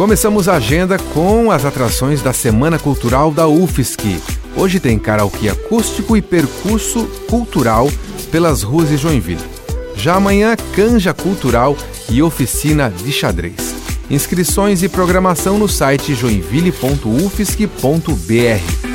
Começamos a agenda com as atrações da Semana Cultural da UFSC. Hoje tem karaokê acústico e percurso cultural pelas ruas de Joinville. Já amanhã, canja cultural e oficina de xadrez. Inscrições e programação no site joinville.ufsc.br.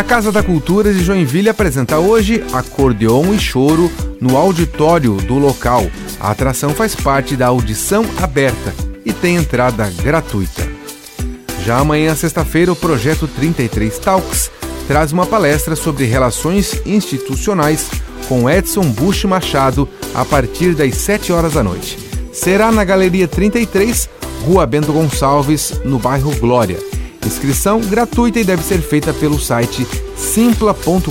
A Casa da Cultura de Joinville apresenta hoje Acordeon e Choro no auditório do local. A atração faz parte da audição aberta e tem entrada gratuita. Já amanhã, sexta-feira, o projeto 33 Talks traz uma palestra sobre relações institucionais com Edson Bush Machado a partir das 7 horas da noite. Será na Galeria 33, Rua Bento Gonçalves, no bairro Glória. Inscrição gratuita e deve ser feita pelo site simpla.com.br.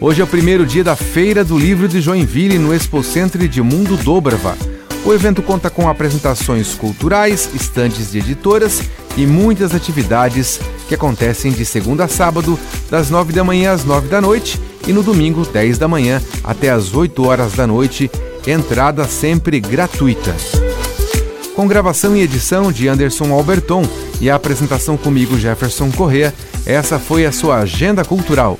Hoje é o primeiro dia da Feira do Livro de Joinville no Expo Centro de Mundo Dobrava. O evento conta com apresentações culturais, estantes de editoras e muitas atividades que acontecem de segunda a sábado, das 9 da manhã às 9 da noite e no domingo, 10 da manhã até às 8 horas da noite, entrada sempre gratuita com gravação e edição de Anderson Alberton e a apresentação comigo, Jefferson Correa. Essa foi a sua Agenda Cultural.